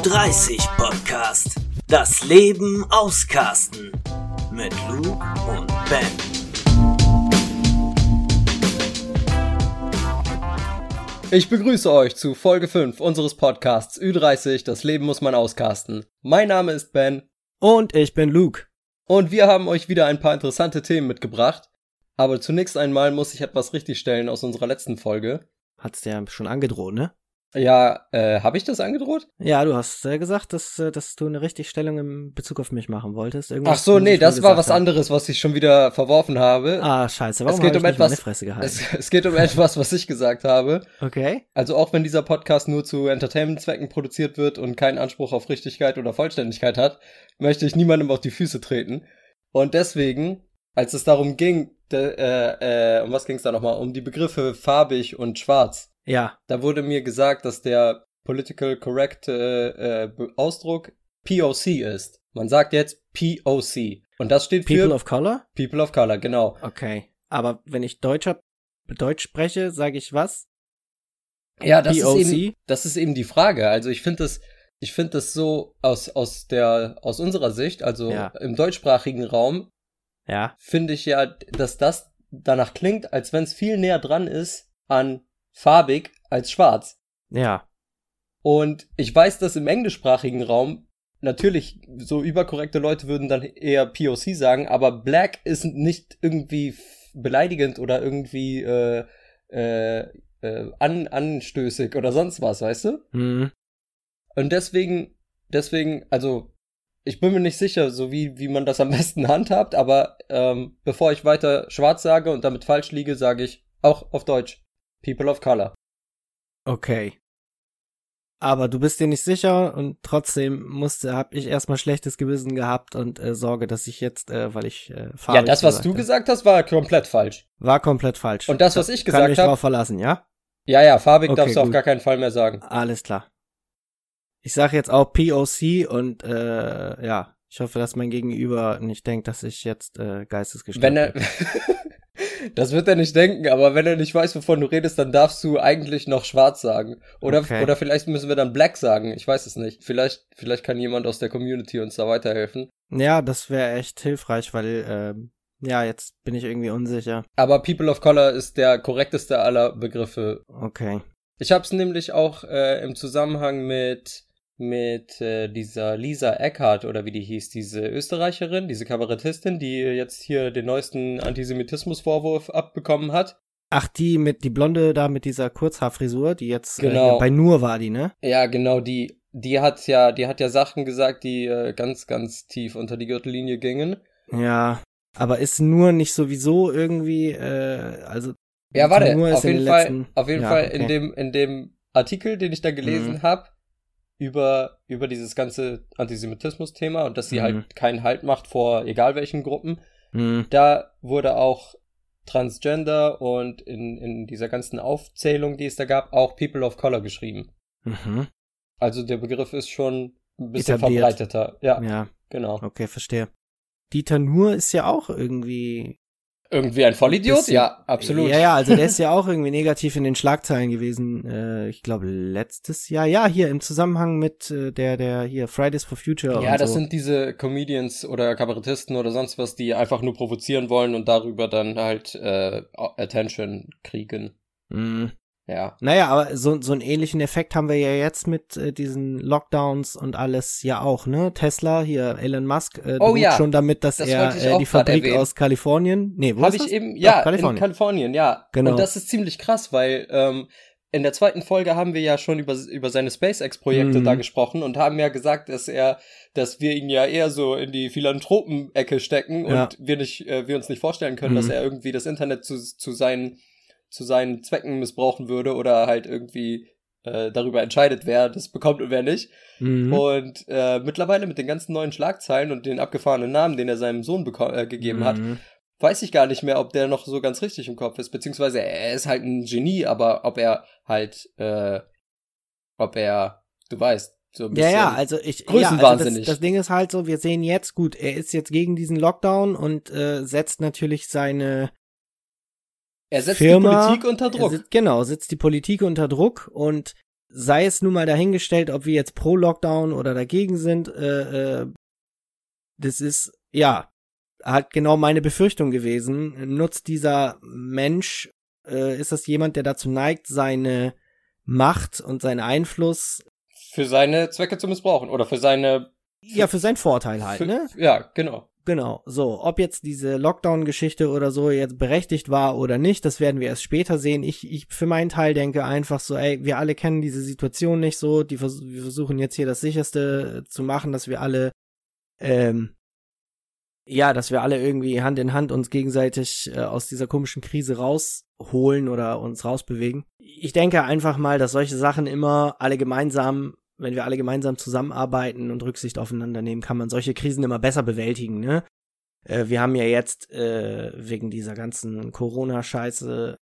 Ü30 Podcast. Das Leben auscasten. Mit Luke und Ben. Ich begrüße euch zu Folge 5 unseres Podcasts Ü30, das Leben muss man auscasten. Mein Name ist Ben. Und ich bin Luke. Und wir haben euch wieder ein paar interessante Themen mitgebracht. Aber zunächst einmal muss ich etwas richtigstellen aus unserer letzten Folge. Hat's dir schon angedroht, ne? Ja, äh, habe ich das angedroht? Ja, du hast äh, gesagt, dass, äh, dass du eine Richtigstellung in Bezug auf mich machen wolltest. Irgendwas, Ach so, nee, das war was habe. anderes, was ich schon wieder verworfen habe. Ah, scheiße, warum es geht um etwas, meine Fresse gehalten? Es, es, geht um etwas, was ich gesagt habe. Okay. Also auch wenn dieser Podcast nur zu Entertainment-Zwecken produziert wird und keinen Anspruch auf Richtigkeit oder Vollständigkeit hat, möchte ich niemandem auf die Füße treten. Und deswegen, als es darum ging, de, äh, äh, um was ging es da nochmal? Um die Begriffe farbig und schwarz ja. Da wurde mir gesagt, dass der political correct äh, äh, Ausdruck POC ist. Man sagt jetzt POC. Und das steht People für People of Color? People of Color, genau. Okay. Aber wenn ich Deutscher Deutsch spreche, sage ich was? Ja, das POC? ist eben das ist eben die Frage. Also ich finde das ich finde das so aus aus der aus unserer Sicht, also ja. im deutschsprachigen Raum, ja. finde ich ja, dass das danach klingt, als wenn es viel näher dran ist an farbig als schwarz. Ja. Und ich weiß, dass im englischsprachigen Raum natürlich so überkorrekte Leute würden dann eher POC sagen, aber Black ist nicht irgendwie beleidigend oder irgendwie äh, äh, äh, an, anstößig oder sonst was, weißt du? Mhm. Und deswegen, deswegen, also ich bin mir nicht sicher, so wie, wie man das am besten handhabt, aber ähm, bevor ich weiter schwarz sage und damit falsch liege, sage ich auch auf Deutsch People of Color. Okay. Aber du bist dir nicht sicher und trotzdem musste, hab ich erstmal schlechtes Gewissen gehabt und äh, Sorge, dass ich jetzt, äh, weil ich äh, fahre. Ja, das, was du gesagt hast, war komplett falsch. War komplett falsch. Und das, was ich gesagt habe. Kann mich hab, drauf verlassen, ja? Ja, ja, farbig okay, darfst du gut. auf gar keinen Fall mehr sagen. Alles klar. Ich sage jetzt auch POC und äh, ja, ich hoffe, dass mein Gegenüber nicht denkt, dass ich jetzt äh, geistesgestört Wenn er Das wird er nicht denken, aber wenn er nicht weiß, wovon du redest, dann darfst du eigentlich noch schwarz sagen. Oder, okay. oder vielleicht müssen wir dann black sagen. Ich weiß es nicht. Vielleicht, vielleicht kann jemand aus der Community uns da weiterhelfen. Ja, das wäre echt hilfreich, weil, ähm, ja, jetzt bin ich irgendwie unsicher. Aber People of Color ist der korrekteste aller Begriffe. Okay. Ich hab's nämlich auch äh, im Zusammenhang mit mit äh, dieser Lisa Eckhardt oder wie die hieß, diese Österreicherin, diese Kabarettistin, die jetzt hier den neuesten Antisemitismusvorwurf abbekommen hat. Ach, die mit die Blonde da mit dieser Kurzhaarfrisur, die jetzt äh, genau. äh, bei Nur war die, ne? Ja, genau, die die hat ja, die hat ja Sachen gesagt, die äh, ganz ganz tief unter die Gürtellinie gingen. Ja, aber ist nur nicht sowieso irgendwie äh, also Ja, warte, auf jeden Fall letzten... auf jeden ja, Fall okay. in dem in dem Artikel, den ich da gelesen mhm. habe, über, über dieses ganze Antisemitismus-Thema und dass sie halt mhm. halt keinen Halt macht vor egal welchen Gruppen. Mhm. Da wurde auch Transgender und in, in dieser ganzen Aufzählung, die es da gab, auch People of Color geschrieben. Mhm. Also der Begriff ist schon ein bisschen Etabliert. verbreiteter. Ja, ja, genau. Okay, verstehe. Dieter Nuhr ist ja auch irgendwie irgendwie ein Vollidiot? Bisschen, ja, absolut. Ja, ja, also der ist ja auch irgendwie negativ in den Schlagzeilen gewesen. Äh, ich glaube letztes Jahr. Ja, hier im Zusammenhang mit äh, der, der hier Fridays for Future. Ja, das so. sind diese Comedians oder Kabarettisten oder sonst was, die einfach nur provozieren wollen und darüber dann halt äh, Attention kriegen. Mhm. Ja. Naja, aber so, so einen ähnlichen Effekt haben wir ja jetzt mit äh, diesen Lockdowns und alles ja auch, ne? Tesla, hier Elon Musk, äh, oh, ja. schon damit, dass das er äh, die Fabrik aus Kalifornien, nee, wo Hab ist ich das? eben, ja, Doch, Kalifornien. in Kalifornien, ja. Genau. Und das ist ziemlich krass, weil ähm, in der zweiten Folge haben wir ja schon über, über seine SpaceX-Projekte mhm. da gesprochen und haben ja gesagt, dass er, dass wir ihn ja eher so in die Philanthropen-Ecke stecken ja. und wir nicht, äh, wir uns nicht vorstellen können, mhm. dass er irgendwie das Internet zu, zu seinen zu seinen Zwecken missbrauchen würde oder halt irgendwie äh, darüber entscheidet, wer das bekommt und wer nicht. Mhm. Und äh, mittlerweile mit den ganzen neuen Schlagzeilen und den abgefahrenen Namen, den er seinem Sohn äh, gegeben mhm. hat, weiß ich gar nicht mehr, ob der noch so ganz richtig im Kopf ist. Beziehungsweise er ist halt ein Genie, aber ob er halt, äh, ob er, du weißt, so ein bisschen ja, ja, also ich, größenwahnsinnig. Ja, also das, das Ding ist halt so, wir sehen jetzt, gut, er ist jetzt gegen diesen Lockdown und äh, setzt natürlich seine er setzt Firma, die Politik unter Druck. Sitzt, genau, setzt die Politik unter Druck und sei es nun mal dahingestellt, ob wir jetzt pro Lockdown oder dagegen sind, äh, äh, das ist, ja, hat genau meine Befürchtung gewesen. Nutzt dieser Mensch, äh, ist das jemand, der dazu neigt, seine Macht und seinen Einfluss für seine Zwecke zu missbrauchen oder für seine ja, für seinen Vorteil halt, für, ne? Ja, genau. Genau, so, ob jetzt diese Lockdown-Geschichte oder so jetzt berechtigt war oder nicht, das werden wir erst später sehen. Ich, ich für meinen Teil denke einfach so, ey, wir alle kennen diese Situation nicht so, die vers wir versuchen jetzt hier das sicherste zu machen, dass wir alle, ähm, ja, dass wir alle irgendwie Hand in Hand uns gegenseitig äh, aus dieser komischen Krise rausholen oder uns rausbewegen. Ich denke einfach mal, dass solche Sachen immer alle gemeinsam wenn wir alle gemeinsam zusammenarbeiten und Rücksicht aufeinander nehmen, kann man solche Krisen immer besser bewältigen, ne? Äh, wir haben ja jetzt äh, wegen dieser ganzen Corona-Scheiße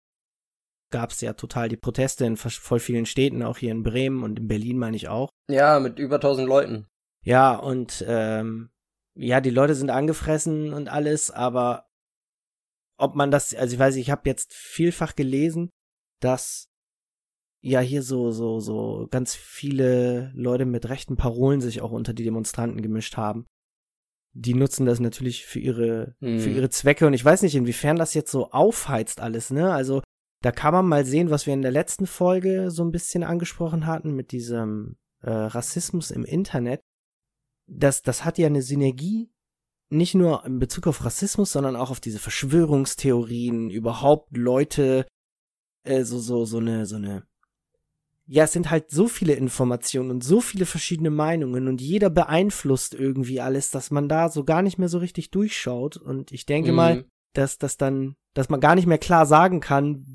gab es ja total die Proteste in voll vielen Städten, auch hier in Bremen und in Berlin meine ich auch. Ja, mit über 1000 Leuten. Ja, und ähm, ja, die Leute sind angefressen und alles, aber ob man das, also ich weiß, ich habe jetzt vielfach gelesen, dass ja hier so, so, so ganz viele Leute mit rechten Parolen sich auch unter die Demonstranten gemischt haben. Die nutzen das natürlich für ihre, mhm. für ihre Zwecke und ich weiß nicht, inwiefern das jetzt so aufheizt alles, ne? Also, da kann man mal sehen, was wir in der letzten Folge so ein bisschen angesprochen hatten mit diesem äh, Rassismus im Internet. Das, das hat ja eine Synergie nicht nur in Bezug auf Rassismus, sondern auch auf diese Verschwörungstheorien, überhaupt Leute, äh, so, so, so eine, so eine ja, es sind halt so viele Informationen und so viele verschiedene Meinungen und jeder beeinflusst irgendwie alles, dass man da so gar nicht mehr so richtig durchschaut. Und ich denke mhm. mal, dass das dann, dass man gar nicht mehr klar sagen kann,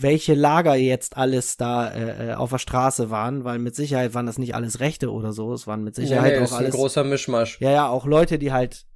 welche Lager jetzt alles da äh, äh, auf der Straße waren, weil mit Sicherheit waren das nicht alles Rechte oder so, es waren mit Sicherheit ja, nee, auch alles. Ein großer Mischmasch. Ja, ja, auch Leute, die halt,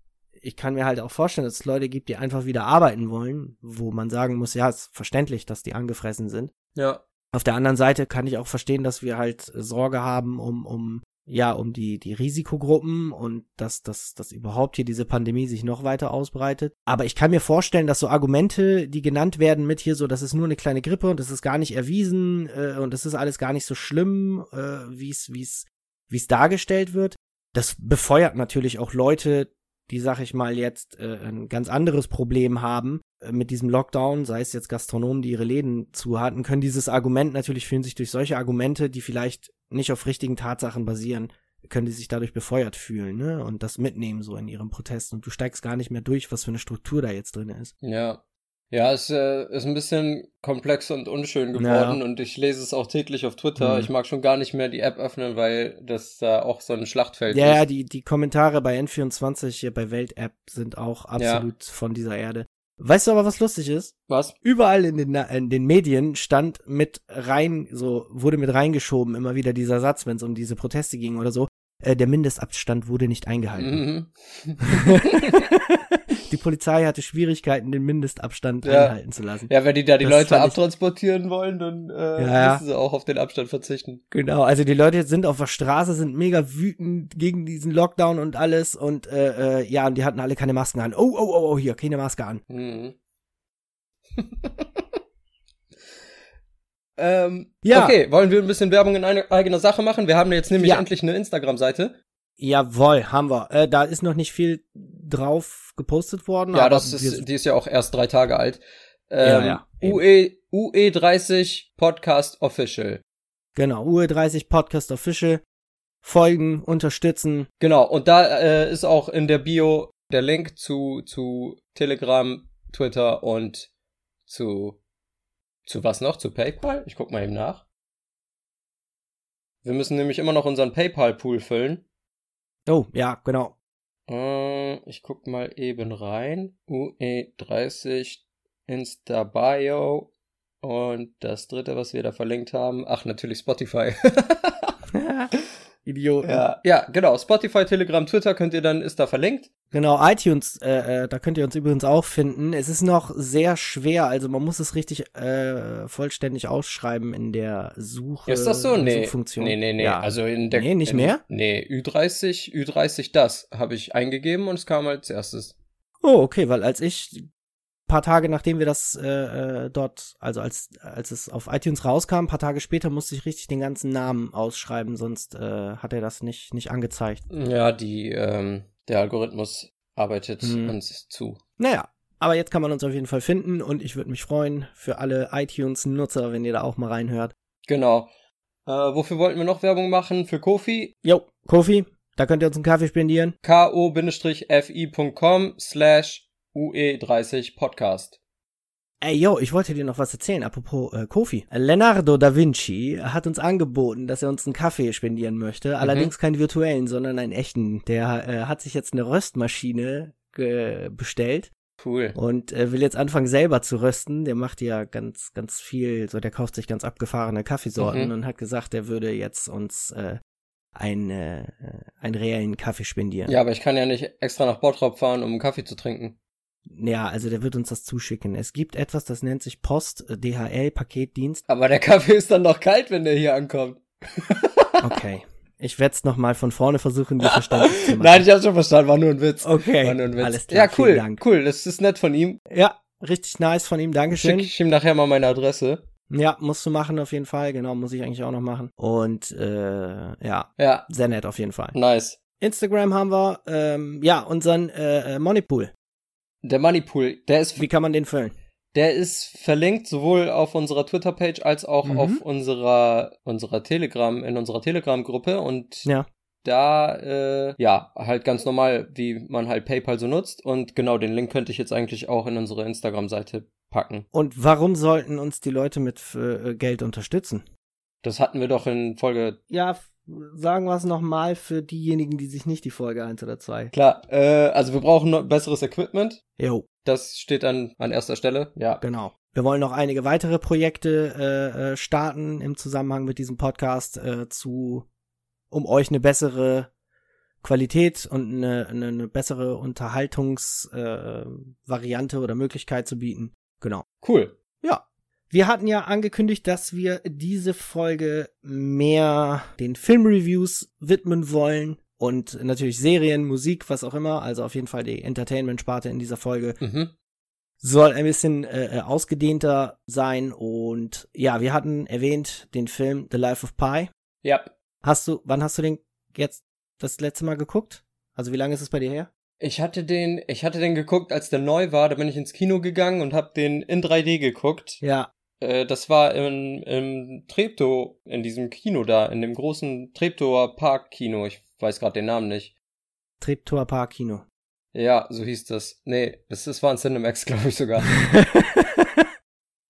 ich kann mir halt auch vorstellen, dass es Leute gibt, die einfach wieder arbeiten wollen, wo man sagen muss, ja, ist verständlich, dass die angefressen sind. Ja. Auf der anderen Seite kann ich auch verstehen, dass wir halt Sorge haben um, um ja, um die, die Risikogruppen und dass, dass, dass überhaupt hier diese Pandemie sich noch weiter ausbreitet. Aber ich kann mir vorstellen, dass so Argumente, die genannt werden mit hier so, das ist nur eine kleine Grippe und das ist gar nicht erwiesen äh, und das ist alles gar nicht so schlimm, äh, wie es, wie es, wie es dargestellt wird. Das befeuert natürlich auch Leute, die, sag ich mal, jetzt äh, ein ganz anderes Problem haben äh, mit diesem Lockdown, sei es jetzt Gastronomen, die ihre Läden zu hatten, können dieses Argument natürlich fühlen sich durch solche Argumente, die vielleicht nicht auf richtigen Tatsachen basieren, können die sich dadurch befeuert fühlen, ne? Und das mitnehmen so in ihrem Protest. Und du steigst gar nicht mehr durch, was für eine Struktur da jetzt drin ist. Ja. Ja, es äh, ist ein bisschen komplex und unschön geworden ja. und ich lese es auch täglich auf Twitter. Mhm. Ich mag schon gar nicht mehr die App öffnen, weil das da auch so ein Schlachtfeld ja, ist. Ja, die, die Kommentare bei N24 hier bei Welt-App sind auch absolut ja. von dieser Erde. Weißt du aber, was lustig ist? Was? Überall in den, in den Medien stand mit rein, so wurde mit reingeschoben immer wieder dieser Satz, wenn es um diese Proteste ging oder so. Äh, der Mindestabstand wurde nicht eingehalten. Mhm. die Polizei hatte Schwierigkeiten, den Mindestabstand ja. einhalten zu lassen. Ja, wenn die da die das Leute abtransportieren wollen, dann äh, ja, müssen sie auch auf den Abstand verzichten. Genau, also die Leute sind auf der Straße, sind mega wütend gegen diesen Lockdown und alles und äh, äh, ja, und die hatten alle keine Masken an. Oh, oh, oh, oh, hier, keine Maske an. Mhm. Ähm, ja. Okay, wollen wir ein bisschen Werbung in eine, eigener Sache machen? Wir haben jetzt nämlich ja. endlich eine Instagram-Seite. Jawohl, haben wir. Äh, da ist noch nicht viel drauf gepostet worden. Ja, das ist, die ist ja auch erst drei Tage alt. Ähm, ja, ja, UE, UE30 Podcast Official. Genau, UE30 Podcast Official. Folgen, unterstützen. Genau, und da äh, ist auch in der Bio der Link zu, zu Telegram, Twitter und zu zu was noch? Zu PayPal? Ich guck mal eben nach. Wir müssen nämlich immer noch unseren PayPal-Pool füllen. Oh, ja, genau. Äh, ich guck mal eben rein. UE30 Insta-Bio. Und das dritte, was wir da verlinkt haben. Ach, natürlich Spotify. Idioten. Ja, ja, genau. Spotify, Telegram, Twitter könnt ihr dann, ist da verlinkt. Genau, iTunes, äh, äh, da könnt ihr uns übrigens auch finden. Es ist noch sehr schwer, also man muss es richtig äh, vollständig ausschreiben in der Suche. Ist das so? Nee. Suchfunktion. Nee, nee, nee. Ja. Also in der. Nee, nicht in, mehr? Nee, Ü30, Ü30 das habe ich eingegeben und es kam als erstes. Oh, okay, weil als ich paar Tage nachdem wir das äh, äh, dort, also als, als es auf iTunes rauskam, paar Tage später musste ich richtig den ganzen Namen ausschreiben, sonst äh, hat er das nicht, nicht angezeigt. Ja, die, ähm, der Algorithmus arbeitet Hm. uns zu. Naja, aber jetzt kann man uns auf jeden Fall finden und ich würde mich freuen für alle iTunes-Nutzer, wenn ihr da auch mal reinhört. Genau. Äh, wofür wollten wir noch Werbung machen? Für Kofi? Jo, Kofi, da könnt ihr uns einen Kaffee spendieren. ko-fi.com slash ue30 podcast. Ey, yo, ich wollte dir noch was erzählen, apropos äh, Kofi. Leonardo da Vinci hat uns angeboten, dass er uns einen Kaffee spendieren möchte. Allerdings keinen virtuellen, sondern einen echten. Der äh, hat sich jetzt eine Röstmaschine bestellt Cool. und äh, will jetzt anfangen selber zu rösten. Der macht ja ganz, ganz viel, so der kauft sich ganz abgefahrene Kaffeesorten Mhm. und hat gesagt, er würde jetzt uns äh, einen, äh, einen reellen Kaffee spendieren. Ja, aber ich kann ja nicht extra nach Bottrop fahren, um einen Kaffee zu trinken. Ja, also der wird uns das zuschicken. Es gibt etwas, das nennt sich Post äh, DHL Paketdienst. Aber der Kaffee ist dann noch kalt, wenn der hier ankommt. Okay. Ich werde es nochmal von vorne versuchen, dir verständlich zu machen. Nein, ich hab's schon verstanden, war nur ein Witz. okay. War nur ein Witz. Alles klar. ja, cool, cool, das ist nett von ihm. Ja, richtig nice von ihm. Schick Dankeschön. ich ihm nachher mal meine Adresse. Ja, musst du machen auf jeden Fall. Genau, muss ich eigentlich auch noch machen. Und äh, ja, Ja, sehr nett auf jeden Fall. nice. Instagram haben wir, ähm, ja, unseren äh, äh, Moneypool. Der Moneypool, der ist, Wie kann man den füllen? der ist verlinkt sowohl auf unserer Twitter-Page als auch Mhm. auf unserer, unserer Telegram, in unserer Telegram-Gruppe und Ja. da, äh, ja, halt ganz normal, wie man halt PayPal so nutzt und genau, den Link könnte ich jetzt eigentlich auch in unsere Instagram-Seite packen. Und warum sollten uns die Leute mit äh, Geld unterstützen? Das hatten wir doch in Folge Ja, sagen wir es nochmal für diejenigen, die sich nicht die Folge 1 oder 2. Klar, äh, also wir brauchen noch besseres Equipment. Jo, Das steht dann an erster Stelle. Ja. genau. Wir wollen noch einige weitere Projekte äh, äh, starten im Zusammenhang mit diesem Podcast äh, zu, um euch eine bessere Qualität und eine, eine, eine bessere Unterhaltungsvariante äh, Variante oder Möglichkeit zu bieten. Genau. Cool. Ja. Wir hatten ja angekündigt, dass wir diese Folge mehr den Filmreviews widmen wollen und natürlich Serien, Musik, was auch immer. Also auf jeden Fall die Entertainment-Sparte in dieser Folge Mhm. soll ein bisschen äh, äh, ausgedehnter sein. Und ja, wir hatten erwähnt den Film The Life of Pi. Ja. Hast du, wann hast du den jetzt das letzte Mal geguckt? Also wie lange ist es bei dir her? Ich hatte den, ich hatte den geguckt, als der neu war. Da bin ich ins Kino gegangen und habe den in 3D geguckt. Ja, Äh, das war im, im Treptow, in diesem Kino da, in dem großen Treptower Park-Kino. Ich weiß gerade den Namen nicht. Treptower Park Kino. Ja, so hieß das. Nee, das, das war ein Cinemax, glaube ich sogar.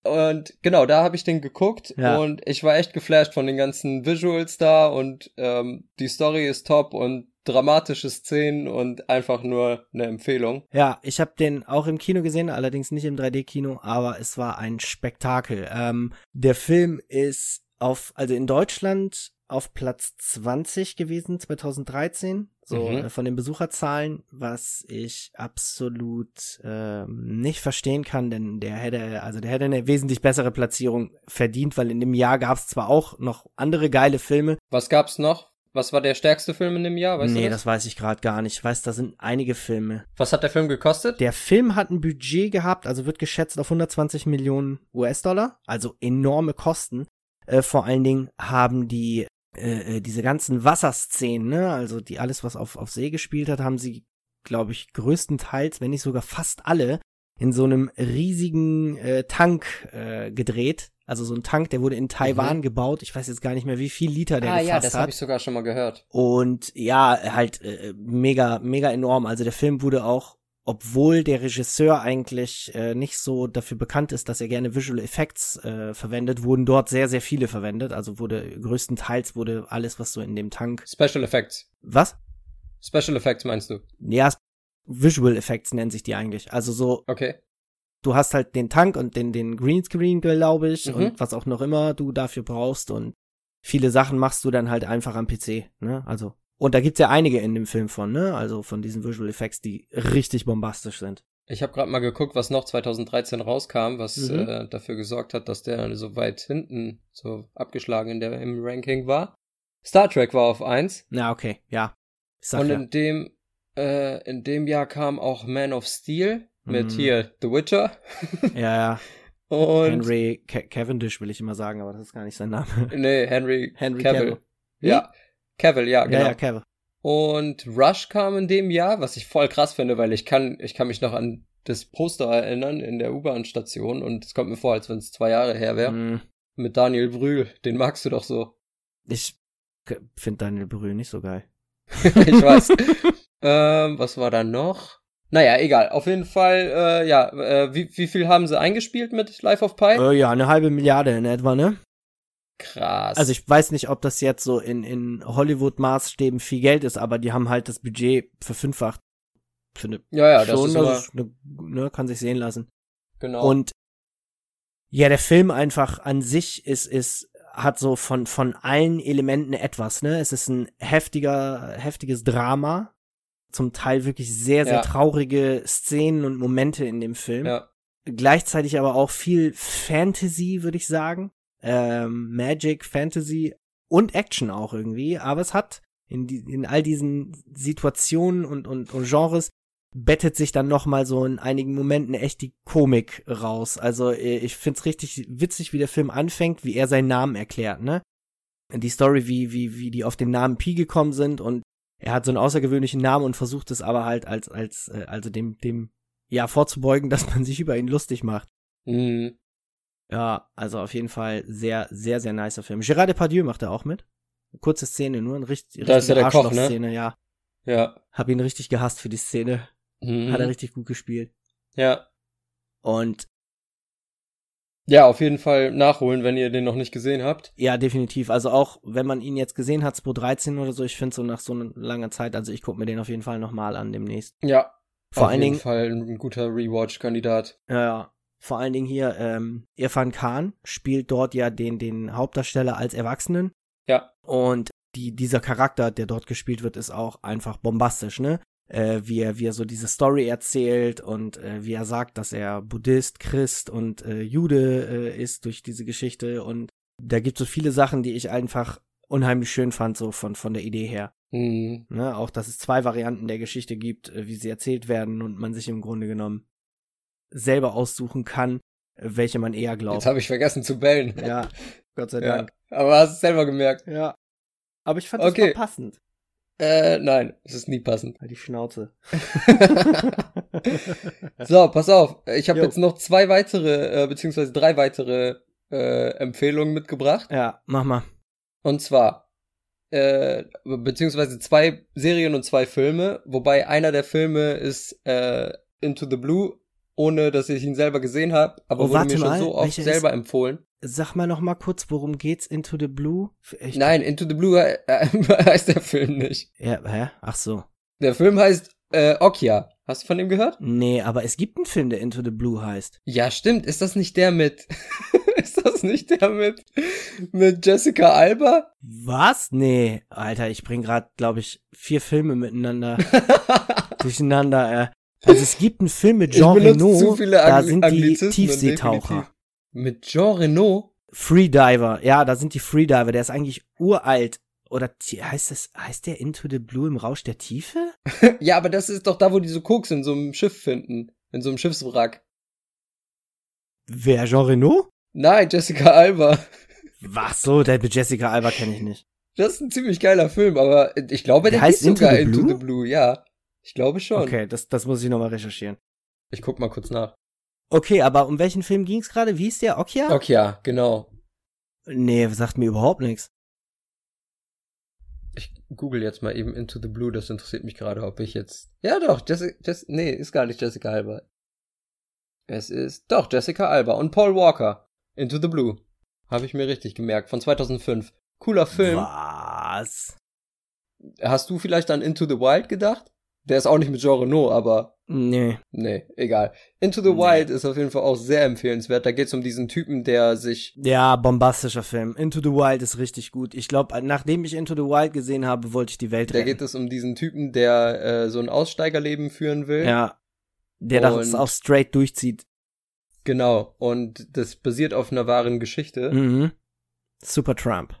Und genau, da habe ich den geguckt Ja. und ich war echt geflasht von den ganzen Visuals da und ähm, die Story ist top und dramatische Szenen und einfach nur eine Empfehlung. Ja, ich habe den auch im Kino gesehen, allerdings nicht im 3D-Kino, aber es war ein Spektakel. Ähm, der Film ist auf, also in Deutschland auf Platz 20 gewesen, 2013, so Mhm. äh, von den Besucherzahlen, was ich absolut ähm, nicht verstehen kann, denn der hätte, also der hätte eine wesentlich bessere Platzierung verdient, weil in dem Jahr gab es zwar auch noch andere geile Filme, Was gab's noch? Was war der stärkste Film in dem Jahr? Weißt nee, das? das? weiß ich gerade gar nicht. Ich weiß, da sind einige Filme. Was hat der Film gekostet? Der Film hat ein Budget gehabt, also wird geschätzt auf 120 Millionen US-Dollar, also enorme Kosten. Äh, vor allen Dingen haben die äh, äh, diese ganzen Wasserszenen, ne, also die alles, was auf, auf See gespielt hat, haben sie, glaube ich, größtenteils, wenn nicht sogar fast alle, in so einem riesigen äh, Tank äh, gedreht. Also so ein Tank, der wurde in Taiwan gebaut. Ich weiß jetzt gar nicht mehr, wie viel Liter der ah ja, gefasst das hat. habe ich sogar schon mal gehört. Und ja, halt äh, mega, mega enorm. Also der Film wurde auch, obwohl der Regisseur eigentlich äh, nicht so dafür bekannt ist, dass er gerne Visual Effects äh, verwendet, wurden dort sehr, sehr viele verwendet. Also wurde größtenteils wurde alles, was so in dem Tank. Special Effects. Was? Special Effects meinst du? Ja, Visual Effects nennen sich die eigentlich. Also so, Okay. Du hast halt den Tank und den, den Greenscreen, glaube ich, Mhm. und was auch noch immer du dafür brauchst und viele Sachen machst du dann halt einfach am PC, ne? Also, und da gibt's ja einige in dem Film von, ne? Also von diesen Visual Effects, die richtig bombastisch sind. Ich habe gerade mal geguckt, was noch 2013 rauskam, was Mhm. äh, dafür gesorgt hat, dass der so weit hinten so abgeschlagen in der, im Ranking war. Star Trek war auf 1 Na, okay, ja. Und ja. in dem äh, in dem Jahr kam auch Man of Steel mit Mhm. hier The Witcher Ja, ja. und Henry Ca Cavendish will ich immer sagen, aber das ist gar nicht sein Name. nee, Henry, Henry Cavill. Cavill. Ja, Cavill, ja, genau. Ja, ja, Cavill. Und Rush kam in dem Jahr, was ich voll krass finde, weil ich kann, ich kann mich noch an das Poster erinnern in der U-Bahn-Station und es kommt mir vor, als wenn es zwei Jahre her wäre. Mhm. Mit Daniel Brühl, den magst du doch so. Ich finde Daniel Brühl nicht so geil. ich weiß. ähm, was war da noch? Naja, egal. Auf jeden Fall, äh, ja, äh, wie, wie viel haben sie eingespielt mit Life of Pi? Äh, ja, eine halbe Milliarde in etwa, ne? Krass. Also ich weiß nicht, ob das jetzt so in, in Hollywood-Maßstäben viel Geld ist, aber die haben halt das Budget verfünffacht. Finde ja, ja, das schon, ist das ist eine, ne, kann sich sehen lassen. genau. Und ja, der Film einfach an sich ist, ist, hat so von, von allen Elementen etwas, ne? Es ist ein heftiger, heftiges Drama. Zum Teil wirklich sehr, sehr Ja. traurige Szenen und Momente in dem Film. ja, Gleichzeitig aber auch viel Fantasy, würde ich sagen. Ähm, Magic, Fantasy und Action auch irgendwie. Aber es hat in, die, in all diesen Situationen und, und, und Genres bettet sich dann noch mal so in einigen Momenten echt die Komik raus. Also äh, ich find's richtig witzig, wie der Film anfängt, wie er seinen Namen erklärt, ne? Die Story, wie, wie, wie die auf den Namen Pi gekommen sind und er hat so einen außergewöhnlichen Namen und versucht es aber halt als, als, äh, also dem, dem, ja, vorzubeugen, dass man sich über ihn lustig macht. mhm. Ja, also auf jeden Fall sehr, sehr, sehr nicer Film. Gérard Depardieu macht da auch mit. Kurze Szene, nur ein richtig, Da ist ja der Koch, ne? Szene, ja. ja. Hab ihn richtig gehasst für die Szene. Mhm. Hat er richtig gut gespielt. ja. Und Ja, auf jeden Fall nachholen, wenn ihr den noch nicht gesehen habt. ja, definitiv. Also auch, wenn man ihn jetzt gesehen hat, 2013 oder so, ich finde so nach so einer langer Zeit, also ich gucke mir den auf jeden Fall nochmal an demnächst. Ja. Vor auf allen jeden Dingen, Fall ein guter Rewatch-Kandidat. ja, ja, vor allen Dingen hier, ähm, Irfan Khan spielt dort ja den, den Hauptdarsteller als Erwachsenen. Ja. Und die, dieser Charakter, der dort gespielt wird, ist auch einfach bombastisch, ne? Äh, wie, er, wie er so diese Story erzählt und äh, wie er sagt, dass er Buddhist, Christ und äh, Jude äh, ist durch diese Geschichte. Und da gibt es so viele Sachen, die ich einfach unheimlich schön fand, so von, von der Idee her. Mhm. Ne? Auch, dass es zwei Varianten der Geschichte gibt, äh, wie sie erzählt werden und man sich im Grunde genommen selber aussuchen kann, welche man eher Jetzt glaubt. habe ich vergessen zu bellen. Ja, Gott sei Ja. Dank. Aber hast es selber gemerkt. Ja. Aber ich fand Okay. das mal passend. Äh, nein, es ist nie passend. Halt die Schnauze. so, pass auf. Ich habe jetzt noch zwei weitere, äh, beziehungsweise drei weitere äh, Empfehlungen mitgebracht. ja, mach mal. Und zwar, äh, beziehungsweise zwei Serien und zwei Filme, wobei einer der Filme ist äh, Into the Blue, ohne dass ich ihn selber gesehen habe, aber Oh, wurde mir schon mal, so oft selber ist- empfohlen. Sag mal noch mal kurz, worum geht's Into the Blue? Ich, Nein, Into the Blue äh, heißt der Film nicht. Ja, hä? Ach so. Der Film heißt äh, Okja. Hast du von dem gehört? Nee, aber es gibt einen Film, der Into the Blue heißt. Ja, stimmt. Ist das nicht der mit? ist das nicht der mit mit Jessica Alba? Was? Nee, Alter, ich bring grad, glaube ich, vier Filme miteinander durcheinander. Äh. Also es gibt einen Film mit Jean Reno, da sind die Tiefseetaucher. Mit Jean Reno? Freediver, ja, da sind die Freediver, der ist eigentlich uralt. Oder heißt das, heißt der Into the Blue im Rausch der Tiefe? ja, aber das ist doch da, wo die so Koks in so einem Schiff finden. In so einem Schiffswrack. Wer, Jean Reno? Nein, Jessica Alba. Was so, der mit Jessica Alba kenne ich nicht. Das ist ein ziemlich geiler Film, aber ich glaube, der, Der heißt sogar Into the Into Blue? the Blue, ja. Ich glaube schon. Okay, das, das muss ich nochmal recherchieren. Ich guck mal kurz nach. Okay, aber um welchen Film ging's gerade? Wie ist der? Okja? Okay, ja, genau. Nee, sagt mir überhaupt nichts. Ich google jetzt mal eben Into the Blue, das interessiert mich gerade, ob ich jetzt. Ja, doch, Jessica, Jess, nee, ist gar nicht Jessica Alba. Es ist doch Jessica Alba und Paul Walker. Into the Blue. Habe ich mir richtig gemerkt, von 2005. Cooler Film. Was? Hast du vielleicht an Into the Wild gedacht? Der ist auch nicht mit Jean Reno, aber Nee. nee, egal. Into the Nee. Wild ist auf jeden Fall auch sehr empfehlenswert. Da geht es um diesen Typen, der sich Ja, bombastischer Film. Into the Wild ist richtig gut. Ich glaube, nachdem ich Into the Wild gesehen habe, wollte ich die Welt Da retten. geht es um diesen Typen, der äh, so ein Aussteigerleben führen will. ja. Der das auch straight durchzieht. Genau. Und das basiert auf einer wahren Geschichte. Mhm. Super Trump.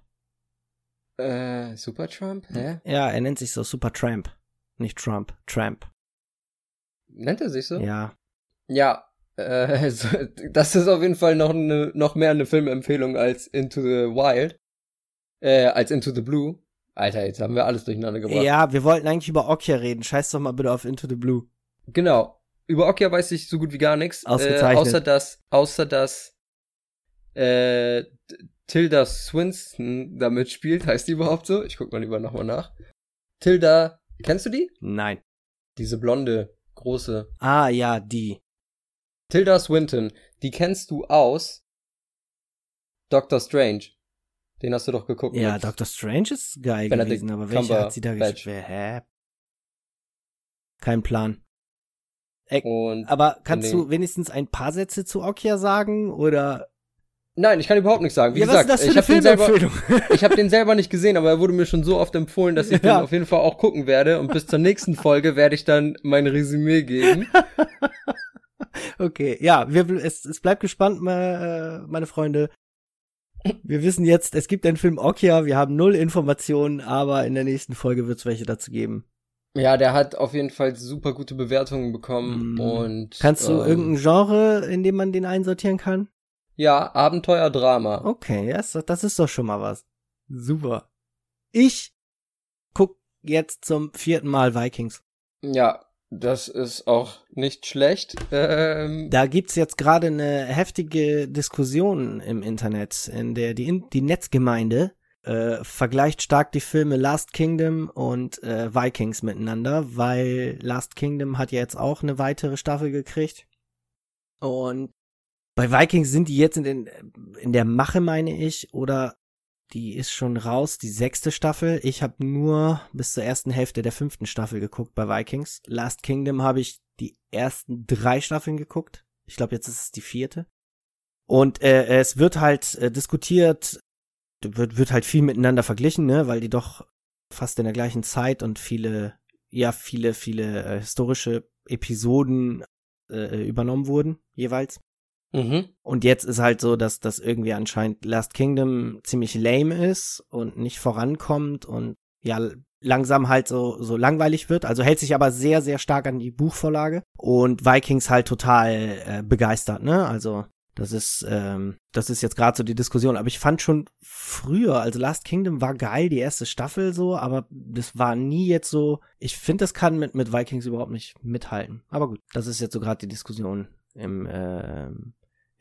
Äh, Supertrump? Hä? Ja, er nennt sich so Super Tramp. Nicht Trump, Tramp. Nennt er sich so? Ja. Ja, äh, das ist auf jeden Fall noch, eine, noch mehr eine Filmempfehlung als Into the Wild. Äh, als Into the Blue. Alter, jetzt haben wir alles durcheinander gebracht. Ja, wir wollten eigentlich über Okja reden. Scheiß doch mal bitte auf Into the Blue. Genau. Über Okja weiß ich so gut wie gar nichts. Ausgezeichnet. Äh, außer dass, außer dass äh, Tilda Swinton da mitspielt. Heißt die überhaupt so? Ich guck mal lieber nochmal nach. Tilda, kennst du die? Nein. Diese blonde, große. Ah, ja, die. Tilda Swinton, die kennst du aus Doctor Strange. Den hast du doch geguckt. Ja, mit- Doctor Strange ist geil Benedict gewesen, aber welche hat sie da gespielt? Hä? Kein Plan. Und Aber kannst den- du wenigstens ein paar Sätze zu Okja sagen oder nein, ich kann überhaupt nichts sagen. Wie ja, gesagt, ich habe den selber, Filmempfehlung? ich habe den selber nicht gesehen, aber er wurde mir schon so oft empfohlen, dass ich Ja. den auf jeden Fall auch gucken werde. Und bis zur nächsten Folge werde ich dann mein Resümee geben. okay, ja, wir, es, es bleibt gespannt, äh, meine Freunde. Wir wissen jetzt, es gibt einen Film Okja, wir haben null Informationen, aber in der nächsten Folge wird es welche dazu geben. Ja, der hat auf jeden Fall super gute Bewertungen bekommen Mm. und Kannst du ähm, irgendein Genre, in dem man den einsortieren kann? Ja Abenteuer Drama. Okay, doch- das ist doch schon mal was. Super. Ich guck jetzt zum vierten Mal Vikings. Ja, das ist auch nicht schlecht. Ähm, Da gibt's jetzt gerade eine heftige Diskussion im Internet, in der die, In- die Netzgemeinde äh, vergleicht stark die Filme Last Kingdom und äh, Vikings miteinander, weil Last Kingdom hat ja jetzt auch eine weitere Staffel gekriegt. Und bei Vikings sind die jetzt in, den, in der Mache, meine ich, oder die ist schon raus, die sechste Staffel. Ich habe nur bis zur ersten Hälfte der fünften Staffel geguckt bei Vikings. Last Kingdom habe ich die ersten drei Staffeln geguckt. Ich glaube, jetzt ist es die vierte. Und äh, es wird halt äh, diskutiert, wird, wird halt viel miteinander verglichen, ne, weil die doch fast in der gleichen Zeit und viele, ja, viele, viele äh, historische Episoden äh, übernommen wurden, jeweils. Mhm. Und jetzt ist halt so, dass das irgendwie anscheinend Last Kingdom ziemlich lame ist und nicht vorankommt und ja, langsam halt so, so langweilig wird. Also hält sich aber sehr, sehr stark an die Buchvorlage. Und Vikings halt total äh, begeistert, ne? Also das ist, ähm, das ist jetzt gerade so die Diskussion. Aber ich fand schon früher, also Last Kingdom war geil, die erste Staffel so, aber das war nie jetzt so. Ich finde, das kann mit, mit Vikings überhaupt nicht mithalten. Aber gut, das ist jetzt so gerade die Diskussion im, ähm,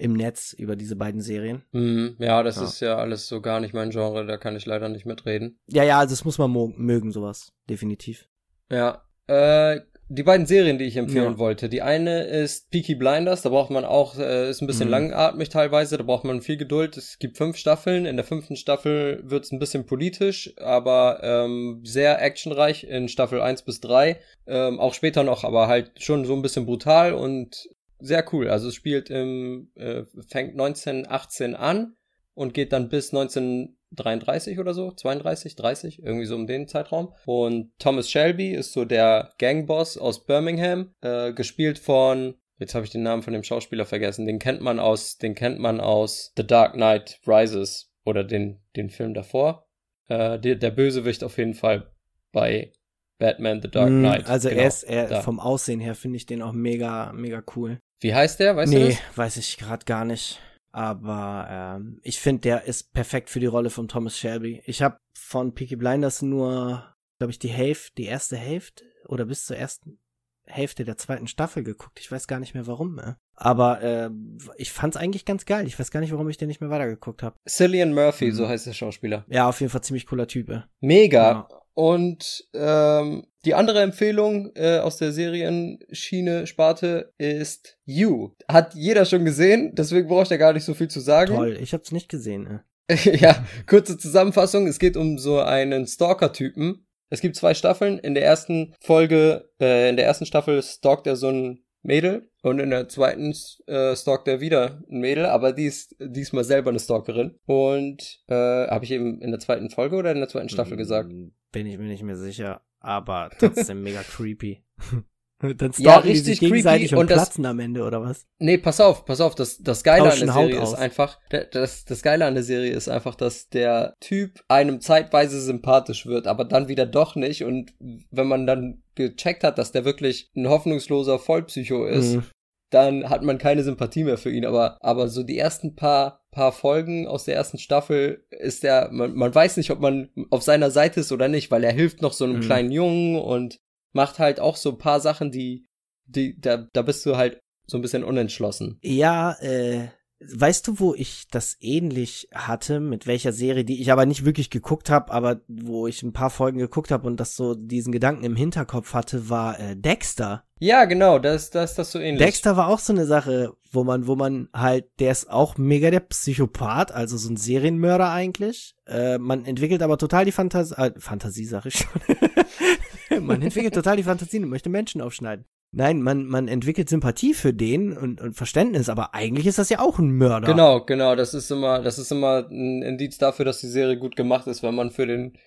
im Netz über diese beiden Serien. Mhm. Ja, das Ja. ist ja alles so gar nicht mein Genre, da kann ich leider nicht mitreden. Ja, ja, also das muss man mögen, sowas. Definitiv. Ja. Äh, die beiden Serien, die ich empfehlen Ja. wollte. Die eine ist Peaky Blinders, da braucht man auch, äh, ist ein bisschen Mhm. langatmig teilweise, da braucht man viel Geduld. Es gibt fünf Staffeln. In der fünften Staffel wird's ein bisschen politisch, aber ähm, sehr actionreich in Staffel 1 bis 3. Ähm, auch später noch, aber halt schon so ein bisschen brutal und sehr cool. Also es spielt im, äh, fängt 1918 an und geht dann bis 1933 oder so, 32, 30, irgendwie so um den Zeitraum. Und Thomas Shelby ist so der Gangboss aus Birmingham, äh, gespielt von, jetzt habe ich den Namen von dem Schauspieler vergessen, den kennt man aus, den kennt man aus The Dark Knight Rises oder den, den Film davor. Äh, der, der Bösewicht auf jeden Fall bei Batman The Dark Mm, Knight. Also Genau, er ist, er, vom Aussehen her finde ich den auch mega, mega cool. Wie heißt der? Weißt du nee, weiß ich gerade gar nicht. Aber ähm, ich finde, der ist perfekt für die Rolle von Thomas Shelby. Ich habe von Peaky Blinders nur, glaube ich, die Hälfte, die erste Hälfte oder bis zur ersten Hälfte der zweiten Staffel geguckt. Ich weiß gar nicht mehr warum. Mehr. Aber äh, ich fand's eigentlich ganz geil. Ich weiß gar nicht, warum ich den nicht mehr weitergeguegt habe. Cillian Murphy, Mhm. so heißt der Schauspieler. Ja, auf jeden Fall ziemlich cooler Typ. Mega. Ja. Und ähm, die andere Empfehlung äh, aus der Serienschiene Sparte ist You. Hat jeder schon gesehen, deswegen brauche ich da gar nicht so viel zu sagen. Toll, ich hab's nicht gesehen. Äh. ja, kurze Zusammenfassung. Es geht um so einen Stalker-Typen. Es gibt zwei Staffeln. In der ersten Folge, äh, in der ersten Staffel stalkt er so ein Mädel und in der zweiten äh, stalkt er wieder ein Mädel, aber die ist diesmal selber eine Stalkerin. Und äh, habe ich eben in der zweiten Folge oder in der zweiten Staffel gesagt? Bin ich mir nicht mehr sicher, aber trotzdem mega creepy. Dann stalken Ja, die sich richtig gegenseitig creepy und, und das- platzen am Ende, oder was? Nee, pass auf, pass auf, das, das Geile Tauschen an der Serie Haut ist aus. einfach, der- das, das Geile an der Serie ist einfach, dass der Typ einem zeitweise sympathisch wird, aber dann wieder doch nicht und wenn man dann gecheckt hat, dass der wirklich ein hoffnungsloser Vollpsycho ist, Mhm. Dann hat man keine Sympathie mehr für ihn. Aber, aber so die ersten paar, paar Folgen aus der ersten Staffel ist der, man, man weiß nicht, ob man auf seiner Seite ist oder nicht, weil er hilft noch so einem mhm. kleinen Jungen und macht halt auch so ein paar Sachen, die, die, da, da bist du halt so ein bisschen unentschlossen. Ja, äh, Weißt du, wo ich das ähnlich hatte, mit welcher Serie, die ich aber nicht wirklich geguckt habe, aber wo ich ein paar Folgen geguckt habe und das so diesen Gedanken im Hinterkopf hatte, war äh, Dexter. Ja, genau, das, das, das so ähnlich. Dexter war auch so eine Sache, wo man, wo man halt, der ist auch mega der Psychopath, also so ein Serienmörder eigentlich. Äh, man entwickelt aber total die Fantasie, äh, Fantasie sag ich schon. man entwickelt total die Fantasie und möchte Menschen aufschneiden. Nein, man, man entwickelt Sympathie für den und, und Verständnis, aber eigentlich ist das ja auch ein Mörder. Genau, genau, das ist immer, das ist immer ein Indiz dafür, dass die Serie gut gemacht ist, wenn man für den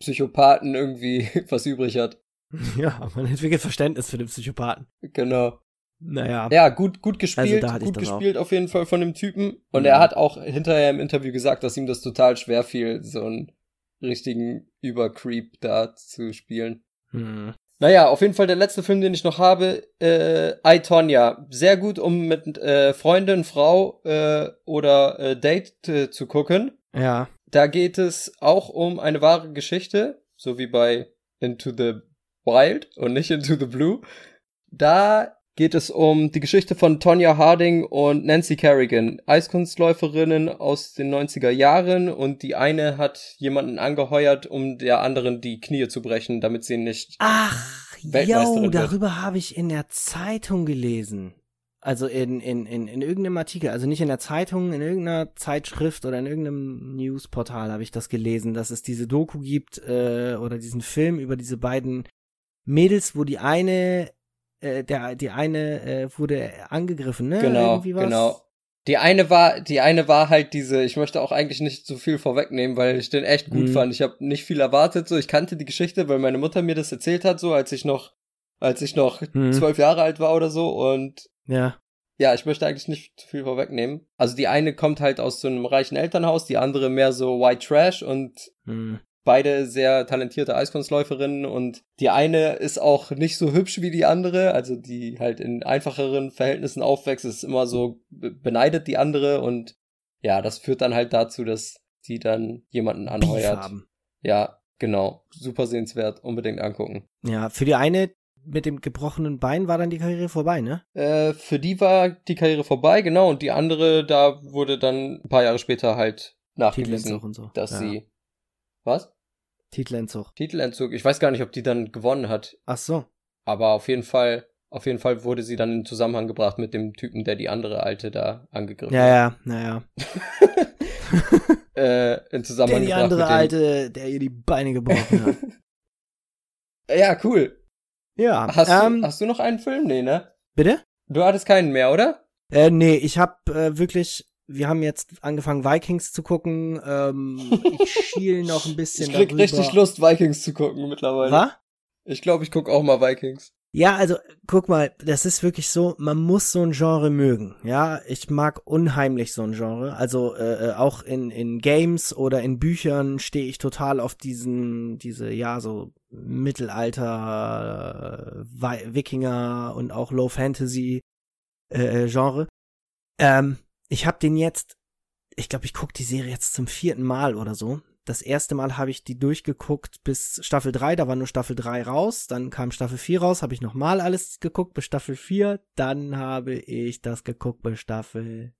Psychopathen irgendwie was übrig hat. Ja, man entwickelt Verständnis für den Psychopathen. Genau. Naja. Ja, gut, gut gespielt, also gut gespielt auch. auf jeden Fall von dem Typen. Und mhm. er hat auch hinterher im Interview gesagt, dass ihm das total schwer fiel, so einen richtigen Übercreep da zu spielen. Mhm. Naja, auf jeden Fall der letzte Film, den ich noch habe, äh, I, Tonya. Sehr gut, um mit äh, Freundin, Frau äh, oder äh, Date äh, zu gucken. Ja. Da geht es auch um eine wahre Geschichte, so wie bei Into the Wild und nicht Into the Blue. Da geht es um die Geschichte von Tonya Harding und Nancy Kerrigan, Eiskunstläuferinnen aus den 90er Jahren und die eine hat jemanden angeheuert, um der anderen die Knie zu brechen, damit sie nicht Ach, yo, darüber habe ich in der Zeitung gelesen. Also in, in, in, in irgendeinem Artikel, also nicht in der Zeitung, in irgendeiner Zeitschrift oder in irgendeinem Newsportal habe ich das gelesen, dass es diese Doku gibt äh, oder diesen Film über diese beiden Mädels, wo die eine äh, der, die eine äh, wurde angegriffen, ne? Genau, genau. Die eine war, die eine war halt diese, ich möchte auch eigentlich nicht zu viel vorwegnehmen, weil ich den echt gut mhm. fand. Ich habe nicht viel erwartet, so ich kannte die Geschichte, weil meine Mutter mir das erzählt hat, so als ich noch, als ich noch mhm. zwölf Jahre alt war oder so und ja. Ja, ich möchte eigentlich nicht zu viel vorwegnehmen. Also die eine kommt halt aus so einem reichen Elternhaus, die andere mehr so White Trash und mhm beide sehr talentierte Eiskunstläuferinnen und die eine ist auch nicht so hübsch wie die andere, also die halt in einfacheren Verhältnissen aufwächst, ist immer so beneidet die andere und ja, das führt dann halt dazu, dass die dann jemanden anheuert. Ja, genau. Super sehenswert, unbedingt angucken. Ja, für die eine mit dem gebrochenen Bein war dann die Karriere vorbei, ne? Äh, für die war die Karriere vorbei, genau, und die andere, da wurde dann ein paar Jahre später halt nachgewiesen, so. dass ja. sie was? Titelentzug. Titelentzug. Ich weiß gar nicht, ob die dann gewonnen hat. Ach so. Aber auf jeden Fall, auf jeden Fall wurde sie dann in Zusammenhang gebracht mit dem Typen, der die andere Alte da angegriffen ja, hat. Ja, ja, naja. äh, in Zusammenhang der die andere Alte, der ihr die Beine gebrochen hat. ja, cool. Ja. Hast, ähm, du, hast du noch einen Film? Nee, ne? Bitte? Du hattest keinen mehr, oder? Äh, nee, ich hab äh, wirklich wir haben jetzt angefangen, Vikings zu gucken. Ähm, ich schiel noch ein bisschen. Ich krieg darüber. richtig Lust, Vikings zu gucken mittlerweile. Was? Ich glaube, ich guck auch mal Vikings. Ja, also guck mal, das ist wirklich so, man muss so ein Genre mögen. Ja, ich mag unheimlich so ein Genre. Also äh, äh auch in in Games oder in Büchern stehe ich total auf diesen diese ja so Mittelalter äh, Wikinger und auch Low Fantasy äh, äh Genre. Ähm, ich habe den jetzt, ich glaube, ich gucke die Serie jetzt zum vierten Mal oder so. Das erste Mal habe ich die durchgeguckt bis Staffel 3, da war nur Staffel 3 raus, dann kam Staffel 4 raus, habe ich nochmal alles geguckt bis Staffel 4, dann habe ich das geguckt bis Staffel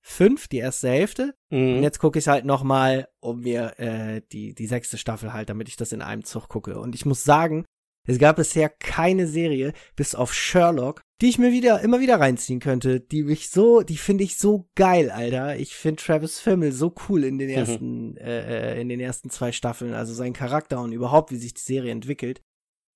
5, die erste Hälfte. Mhm. Und jetzt gucke ich halt nochmal um mir äh, die, die sechste Staffel halt, damit ich das in einem Zug gucke. Und ich muss sagen, es gab bisher keine Serie, bis auf Sherlock, die ich mir wieder, immer wieder reinziehen könnte, die mich so, die finde ich so geil, Alter. Ich finde Travis Fimmel so cool in den mhm. ersten, mhm. äh, in den ersten zwei Staffeln, also sein Charakter und überhaupt, wie sich die Serie entwickelt.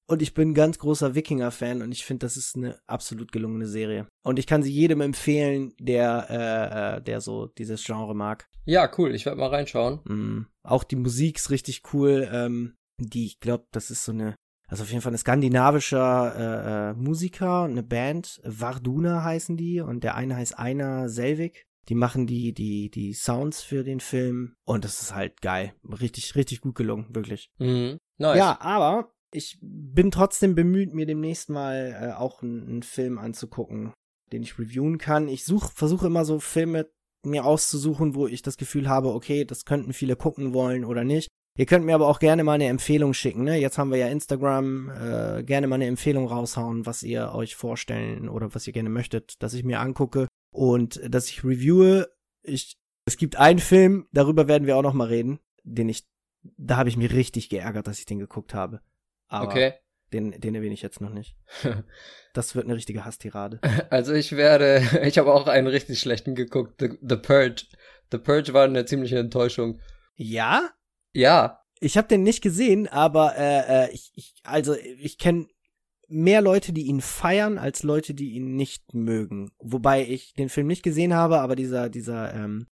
Und ich bin ein ganz großer Wikinger-Fan und ich finde, das ist eine absolut gelungene Serie. Und ich kann sie jedem empfehlen, der, äh, äh der so dieses Genre mag. Ja, cool. Ich werde mal reinschauen. Mm. Auch die Musik ist richtig cool. Ähm, die, ich glaube, das ist so eine also auf jeden Fall ein skandinavischer äh, äh, Musiker, eine Band, Varduna heißen die und der eine heißt Einer Selvig. Die machen die, die, die Sounds für den Film und das ist halt geil. Richtig, richtig gut gelungen, wirklich. Mhm. Nice. Ja, aber ich bin trotzdem bemüht, mir demnächst mal äh, auch einen Film anzugucken. den ich reviewen kann. Ich such, versuche immer so Filme mir auszusuchen, wo ich das Gefühl habe, okay, das könnten viele gucken wollen oder nicht. Ihr könnt mir aber auch gerne mal eine Empfehlung schicken, ne? Jetzt haben wir ja Instagram, äh, gerne mal eine Empfehlung raushauen, was ihr euch vorstellen oder was ihr gerne möchtet, dass ich mir angucke und dass ich reviewe. Ich, es gibt einen Film, darüber werden wir auch noch mal reden, den ich, da habe ich mich richtig geärgert, dass ich den geguckt habe. Aber okay. Den, den erwähne ich jetzt noch nicht. Das wird eine richtige Hasstirade. Also ich werde, ich habe auch einen richtig schlechten geguckt, The, The Purge. The Purge war eine ziemliche Enttäuschung. Ja? Ja. Ich habe den nicht gesehen, aber äh, äh, ich, ich also ich kenne mehr Leute, die ihn feiern, als Leute, die ihn nicht mögen. Wobei ich den Film nicht gesehen habe, aber dieser dieser ähm,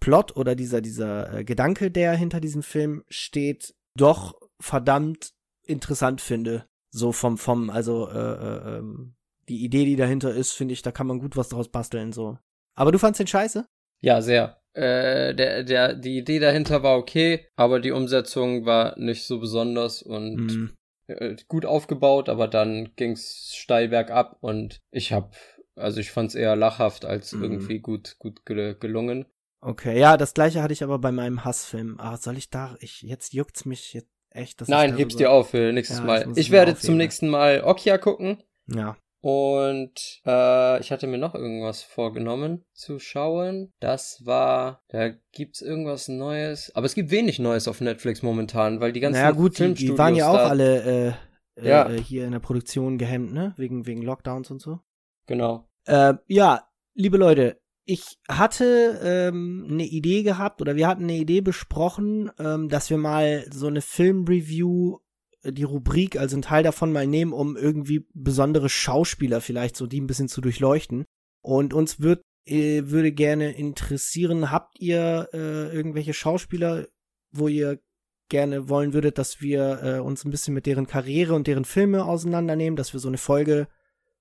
Plot oder dieser dieser äh, Gedanke, der hinter diesem Film steht, doch verdammt interessant finde. So vom, vom, also, äh, äh, ähm, die Idee, die dahinter ist, finde ich, da kann man gut was draus basteln, so. Aber du fandst den scheiße? Ja, sehr. Äh, der, der, die Idee dahinter war okay, aber die Umsetzung war nicht so besonders und mm. äh, gut aufgebaut, aber dann ging's steil bergab und ich hab, also ich fand's eher lachhaft als mm. irgendwie gut, gut gelungen. Okay, ja, das gleiche hatte ich aber bei meinem Hassfilm. Ah, soll ich da, ich, jetzt juckt's mich, jetzt Echt? Nein, heb's dir auf für nächstes ja, Mal. Ich werde zum nächsten Mal Okia gucken. Ja. Und äh, ich hatte mir noch irgendwas vorgenommen zu schauen. Das war, da gibt's irgendwas Neues. Aber es gibt wenig Neues auf Netflix momentan, weil die ganzen naja, gut, die, die waren ja auch alle äh, ja. Äh, hier in der Produktion gehemmt, ne? Wegen, wegen Lockdowns und so. Genau. Äh, ja, liebe Leute, ich hatte ähm, eine Idee gehabt oder wir hatten eine Idee besprochen, ähm, dass wir mal so eine Filmreview, äh, die Rubrik, also einen Teil davon mal nehmen, um irgendwie besondere Schauspieler vielleicht so die ein bisschen zu durchleuchten. Und uns wird, äh, würde gerne interessieren, habt ihr äh, irgendwelche Schauspieler, wo ihr gerne wollen würdet, dass wir äh, uns ein bisschen mit deren Karriere und deren Filme auseinandernehmen, dass wir so eine Folge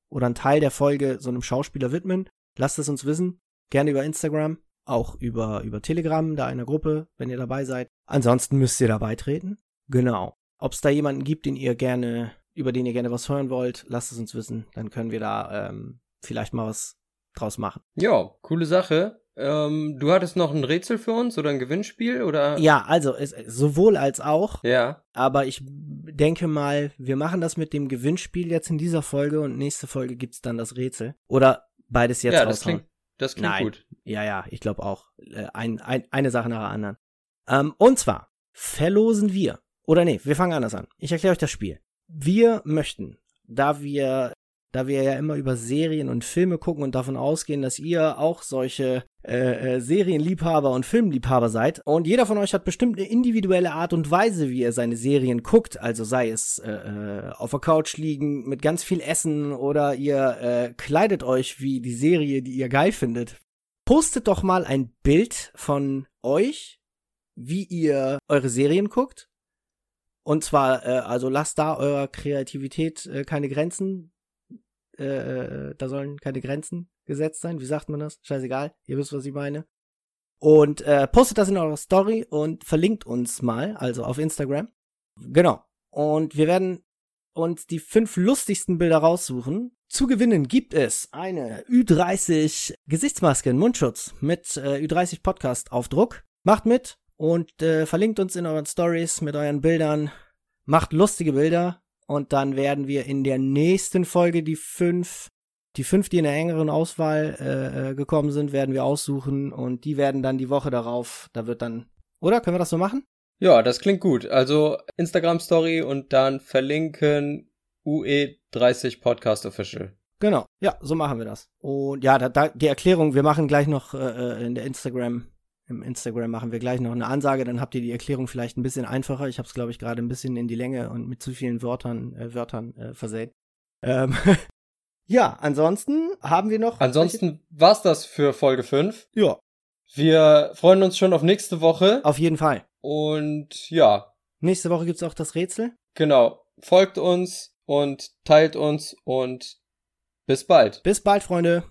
oder einen Teil der Folge so einem Schauspieler widmen. Lasst es uns wissen. Gerne über Instagram, auch über, über Telegram, da in der Gruppe, wenn ihr dabei seid. Ansonsten müsst ihr da beitreten. Genau. Ob es da jemanden gibt, den ihr gerne, über den ihr gerne was hören wollt, lasst es uns wissen. Dann können wir da ähm, vielleicht mal was draus machen. Ja, coole Sache. Ähm, du hattest noch ein Rätsel für uns oder ein Gewinnspiel oder? Ja, also es, sowohl als auch. Ja. Aber ich denke mal, wir machen das mit dem Gewinnspiel jetzt in dieser Folge und nächste Folge gibt's dann das Rätsel. Oder beides jetzt ja, raushauen. Das klingt, das klingt Nein. gut. Ja, ja, ich glaube auch. Äh, ein, ein, eine Sache nach der anderen. Ähm, und zwar verlosen wir. Oder nee, wir fangen anders an. Ich erkläre euch das Spiel. Wir möchten, da wir da wir ja immer über Serien und Filme gucken und davon ausgehen, dass ihr auch solche äh, äh, Serienliebhaber und Filmliebhaber seid. Und jeder von euch hat bestimmt eine individuelle Art und Weise, wie er seine Serien guckt. Also sei es äh, äh, auf der Couch liegen mit ganz viel Essen oder ihr äh, kleidet euch wie die Serie, die ihr geil findet. Postet doch mal ein Bild von euch, wie ihr eure Serien guckt. Und zwar, äh, also lasst da eurer Kreativität äh, keine Grenzen äh, äh, da sollen keine Grenzen gesetzt sein. Wie sagt man das? Scheißegal, ihr wisst, was ich meine. Und äh, postet das in eurer Story und verlinkt uns mal, also auf Instagram. Genau. Und wir werden uns die fünf lustigsten Bilder raussuchen. Zu gewinnen gibt es eine Ü30 Gesichtsmaske, Mundschutz mit äh, Ü30 Podcast Aufdruck. Macht mit und äh, verlinkt uns in euren Stories mit euren Bildern. Macht lustige Bilder und dann werden wir in der nächsten Folge die fünf, die fünf, die in der engeren Auswahl äh, äh, gekommen sind, werden wir aussuchen und die werden dann die Woche darauf, da wird dann, oder? Können wir das so machen? Ja, das klingt gut. Also Instagram Story und dann verlinken UE30 Podcast Official. Genau, ja, so machen wir das. Und ja, da, da, die Erklärung, wir machen gleich noch äh, äh in der Instagram im Instagram machen wir gleich noch eine Ansage, dann habt ihr die Erklärung vielleicht ein bisschen einfacher. Ich habe es, glaube ich, gerade ein bisschen in die Länge und mit zu vielen Wörtern, äh, Wörtern äh, versät. Ähm, ja, ansonsten haben wir noch. Ansonsten war's das für Folge 5. Ja. Wir freuen uns schon auf nächste Woche. Auf jeden Fall. Und ja. Nächste Woche gibt's auch das Rätsel. Genau. Folgt uns und teilt uns und bis bald. Bis bald, Freunde.